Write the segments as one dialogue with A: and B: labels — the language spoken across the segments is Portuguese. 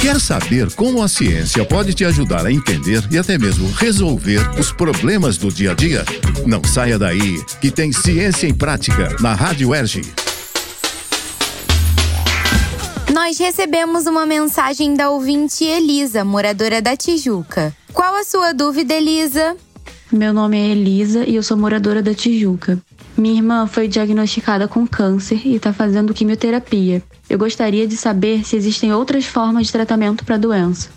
A: Quer saber como a ciência pode te ajudar a entender e até mesmo resolver os problemas do dia a dia? Não saia daí, que tem Ciência em Prática na Rádio Erge.
B: Nós recebemos uma mensagem da ouvinte Elisa, moradora da Tijuca. Qual a sua dúvida, Elisa?
C: Meu nome é Elisa e eu sou moradora da Tijuca. Minha irmã foi diagnosticada com câncer e está fazendo quimioterapia. Eu gostaria de saber se existem outras formas de tratamento para a doença.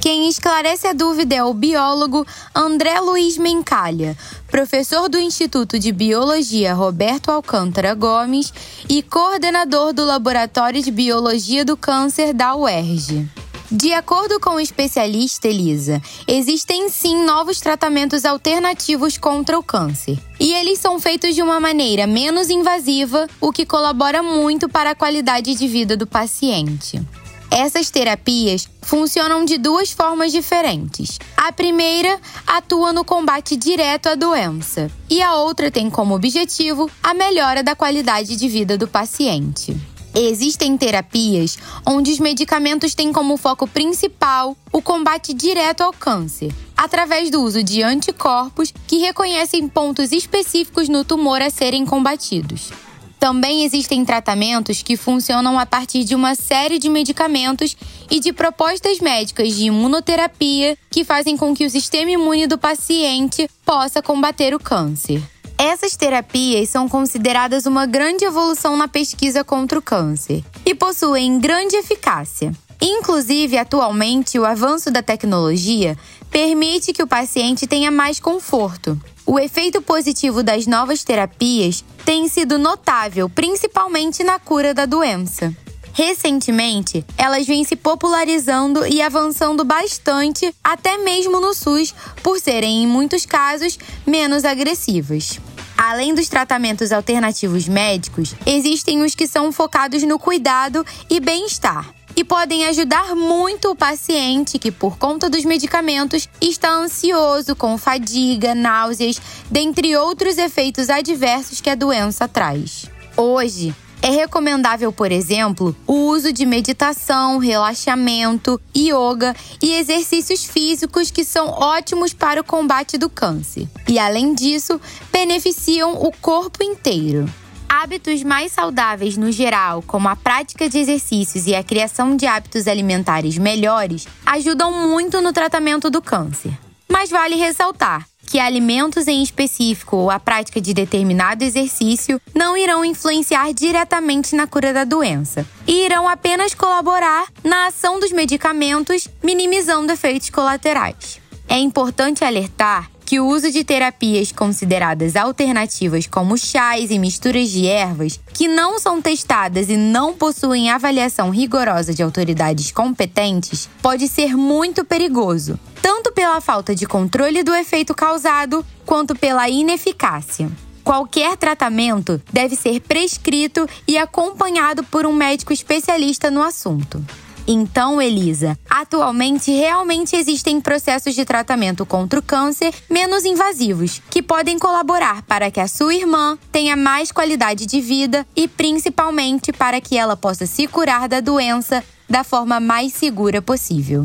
B: Quem esclarece a dúvida é o biólogo André Luiz Mencalha, professor do Instituto de Biologia Roberto Alcântara Gomes e coordenador do Laboratório de Biologia do Câncer da UERJ. De acordo com o especialista Elisa, existem sim novos tratamentos alternativos contra o câncer. E eles são feitos de uma maneira menos invasiva, o que colabora muito para a qualidade de vida do paciente. Essas terapias funcionam de duas formas diferentes. A primeira atua no combate direto à doença, e a outra tem como objetivo a melhora da qualidade de vida do paciente. Existem terapias onde os medicamentos têm como foco principal o combate direto ao câncer, através do uso de anticorpos que reconhecem pontos específicos no tumor a serem combatidos. Também existem tratamentos que funcionam a partir de uma série de medicamentos e de propostas médicas de imunoterapia que fazem com que o sistema imune do paciente possa combater o câncer. Essas terapias são consideradas uma grande evolução na pesquisa contra o câncer e possuem grande eficácia. Inclusive, atualmente, o avanço da tecnologia permite que o paciente tenha mais conforto. O efeito positivo das novas terapias tem sido notável, principalmente na cura da doença. Recentemente, elas vêm se popularizando e avançando bastante, até mesmo no SUS, por serem, em muitos casos, menos agressivas. Além dos tratamentos alternativos médicos, existem os que são focados no cuidado e bem-estar e podem ajudar muito o paciente que, por conta dos medicamentos, está ansioso, com fadiga, náuseas, dentre outros efeitos adversos que a doença traz. Hoje, é recomendável, por exemplo, o uso de meditação, relaxamento, yoga e exercícios físicos que são ótimos para o combate do câncer. E além disso, beneficiam o corpo inteiro. Hábitos mais saudáveis no geral, como a prática de exercícios e a criação de hábitos alimentares melhores, ajudam muito no tratamento do câncer. Mas vale ressaltar que alimentos em específico ou a prática de determinado exercício não irão influenciar diretamente na cura da doença e irão apenas colaborar na ação dos medicamentos, minimizando efeitos colaterais. É importante alertar que o uso de terapias consideradas alternativas, como chás e misturas de ervas, que não são testadas e não possuem avaliação rigorosa de autoridades competentes, pode ser muito perigoso, tanto pela falta de controle do efeito causado quanto pela ineficácia. Qualquer tratamento deve ser prescrito e acompanhado por um médico especialista no assunto. Então, Elisa, atualmente realmente existem processos de tratamento contra o câncer menos invasivos, que podem colaborar para que a sua irmã tenha mais qualidade de vida e principalmente para que ela possa se curar da doença da forma mais segura possível.